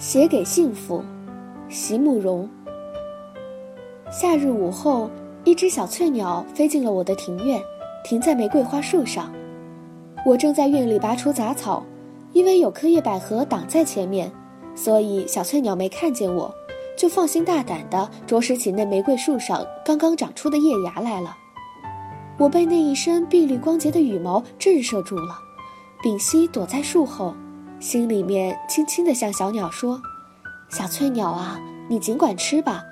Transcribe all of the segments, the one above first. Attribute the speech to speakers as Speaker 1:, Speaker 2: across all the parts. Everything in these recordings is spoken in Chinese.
Speaker 1: 写给幸福，席慕容。夏日午后，一只小翠鸟飞进了我的庭院，停在玫瑰花树上。我正在院里拔除杂草，因为有棵叶百合挡在前面，所以小翠鸟没看见我，就放心大胆地啄食起那玫瑰树上刚刚长出的叶芽来了。我被那一身碧绿光洁的羽毛震慑住了，屏息躲在树后。心里面轻轻地向小鸟说：“小翠鸟啊，你尽管吃吧，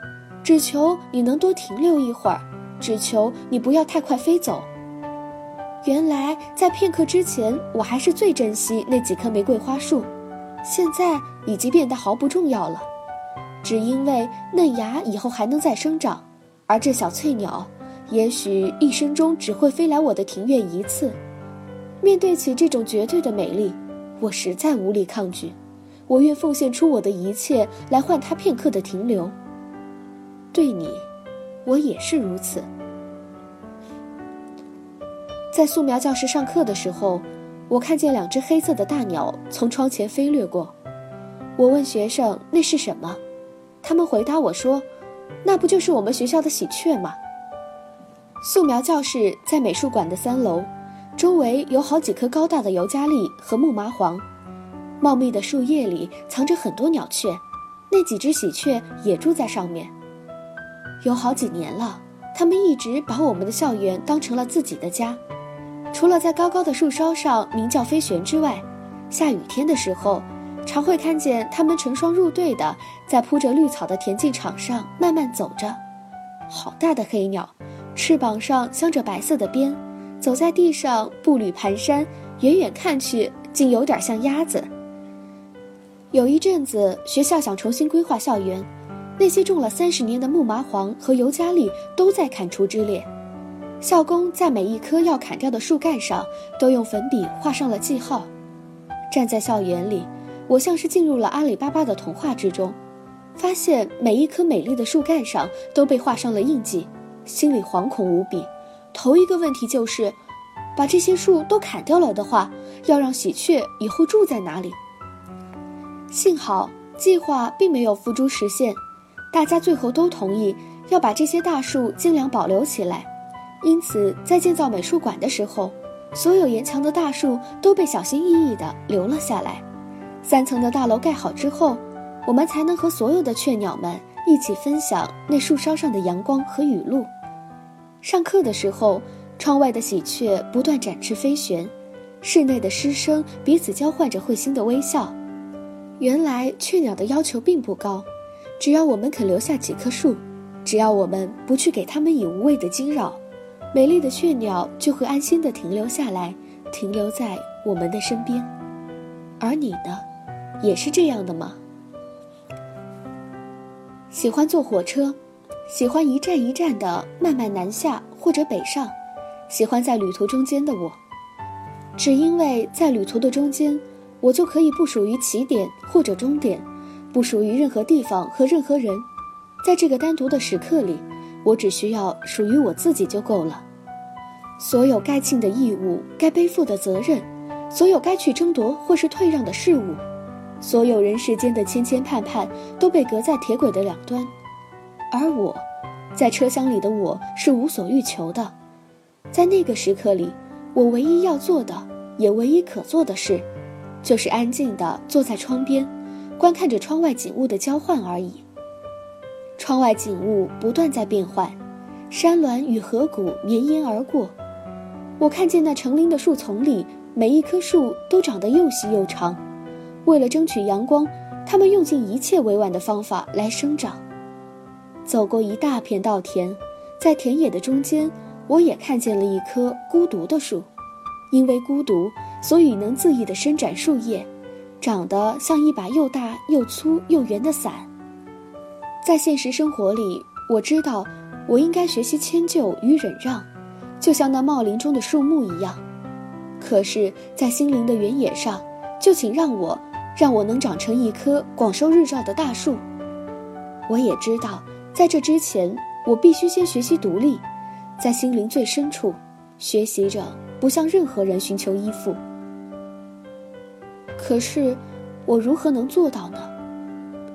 Speaker 1: 只求你能多停留一会儿，只求你不要太快飞走。”原来在片刻之前，我还是最珍惜那几棵玫瑰花树，现在已经变得毫不重要了，只因为嫩芽以后还能再生长，而这小翠鸟，也许一生中只会飞来我的庭院一次。面对起这种绝对的美丽。我实在无力抗拒，我愿奉献出我的一切来换他片刻的停留。对你，我也是如此。在素描教室上课的时候，我看见两只黑色的大鸟从窗前飞掠过。我问学生那是什么，他们回答我说：“那不就是我们学校的喜鹊吗？”素描教室在美术馆的三楼。周围有好几棵高大的尤加利和木麻黄，茂密的树叶里藏着很多鸟雀，那几只喜鹊也住在上面。有好几年了，它们一直把我们的校园当成了自己的家。除了在高高的树梢上鸣叫飞旋之外，下雨天的时候，常会看见它们成双入对的在铺着绿草的田径场上慢慢走着。好大的黑鸟，翅膀上镶着白色的边。走在地上，步履蹒跚，远远看去，竟有点像鸭子。有一阵子，学校想重新规划校园，那些种了三十年的木麻黄和尤加利都在砍除之列。校工在每一棵要砍掉的树干上都用粉笔画上了记号。站在校园里，我像是进入了阿里巴巴的童话之中，发现每一棵美丽的树干上都被画上了印记，心里惶恐无比。头一个问题就是，把这些树都砍掉了的话，要让喜鹊以后住在哪里？幸好计划并没有付诸实现，大家最后都同意要把这些大树尽量保留起来。因此，在建造美术馆的时候，所有沿墙的大树都被小心翼翼地留了下来。三层的大楼盖好之后，我们才能和所有的雀鸟们一起分享那树梢上的阳光和雨露。上课的时候，窗外的喜鹊不断展翅飞旋，室内的师生彼此交换着会心的微笑。原来雀鸟的要求并不高，只要我们肯留下几棵树，只要我们不去给它们以无谓的惊扰，美丽的雀鸟就会安心地停留下来，停留在我们的身边。而你呢，也是这样的吗？喜欢坐火车。喜欢一站一站的慢慢南下或者北上，喜欢在旅途中间的我，只因为在旅途的中间，我就可以不属于起点或者终点，不属于任何地方和任何人，在这个单独的时刻里，我只需要属于我自己就够了。所有该尽的义务、该背负的责任，所有该去争夺或是退让的事物，所有人世间的牵牵绊绊，都被隔在铁轨的两端。而我，在车厢里的我是无所欲求的，在那个时刻里，我唯一要做的，也唯一可做的事，就是安静地坐在窗边，观看着窗外景物的交换而已。窗外景物不断在变换，山峦与河谷绵延而过，我看见那成林的树丛里，每一棵树都长得又细又长，为了争取阳光，它们用尽一切委婉的方法来生长。走过一大片稻田，在田野的中间，我也看见了一棵孤独的树。因为孤独，所以能恣意地伸展树叶，长得像一把又大又粗又圆的伞。在现实生活里，我知道我应该学习迁就与忍让，就像那茂林中的树木一样。可是，在心灵的原野上，就请让我，让我能长成一棵广受日照的大树。我也知道，在这之前，我必须先学习独立，在心灵最深处，学习着不向任何人寻求依附。可是，我如何能做到呢？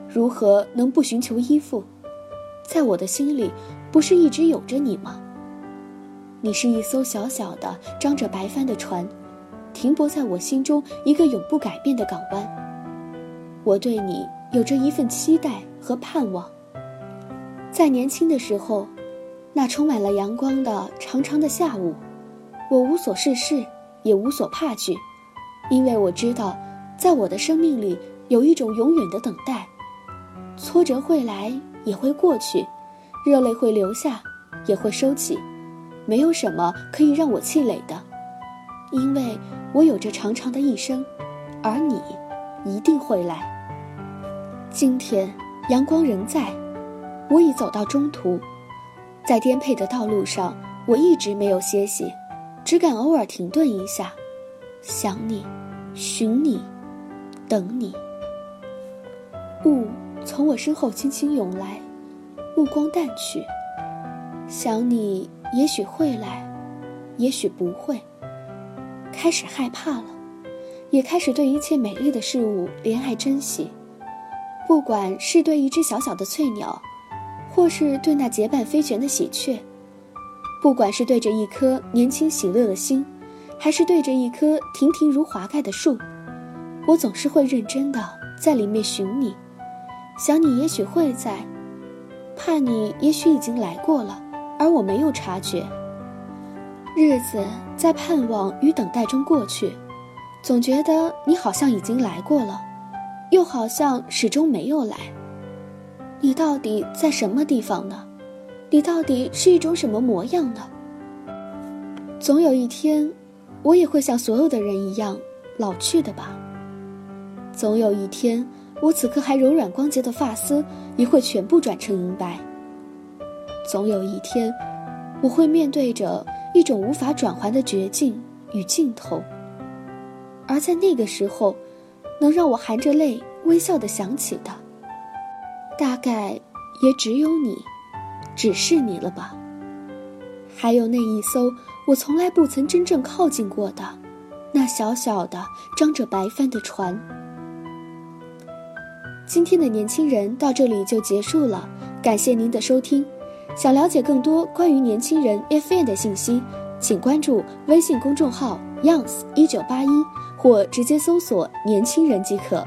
Speaker 1: 如何能不寻求依附？在我的心里，不是一直有着你吗？你是一艘小小的、张着白帆的船，停泊在我心中一个永不改变的港湾。我对你有着一份期待和盼望。在年轻的时候，那充满了阳光的长长的下午，我无所事事，也无所怕惧，因为我知道，在我的生命里有一种永远的等待。挫折会来，也会过去；热泪会流下，也会收起。没有什么可以让我气馁的，因为我有着长长的一生，而你一定会来。今天阳光仍在，我已走到中途，在颠沛的道路上，我一直没有歇息，只敢偶尔停顿一下，想你，寻你，等你。雾从我身后轻轻涌来，目光淡去，想你。也许会来，也许不会。开始害怕了，也开始对一切美丽的事物怜爱珍惜。不管是对一只小小的翠鸟，或是对那结伴飞旋的喜鹊；不管是对着一颗年轻喜乐的心，还是对着一棵亭亭如华盖的树，我总是会认真的在里面寻你，想你也许会在，怕你也许已经来过了。而我没有察觉，日子在盼望与等待中过去，总觉得你好像已经来过了，又好像始终没有来。你到底在什么地方呢？你到底是一种什么模样呢？总有一天，我也会像所有的人一样老去的吧。总有一天，我此刻还柔软光洁的发丝也会全部转成银白。总有一天，我会面对着一种无法转还的绝境与尽头，而在那个时候，能让我含着泪微笑的想起的，大概也只有你，只是你了吧。还有那一艘我从来不曾真正靠近过的，那小小的张着白帆的船。今天的年轻人到这里就结束了，感谢您的收听。想了解更多关于年轻人 FM 的信息，请关注微信公众号 “youngs 一九八一”或直接搜索“年轻人”即可。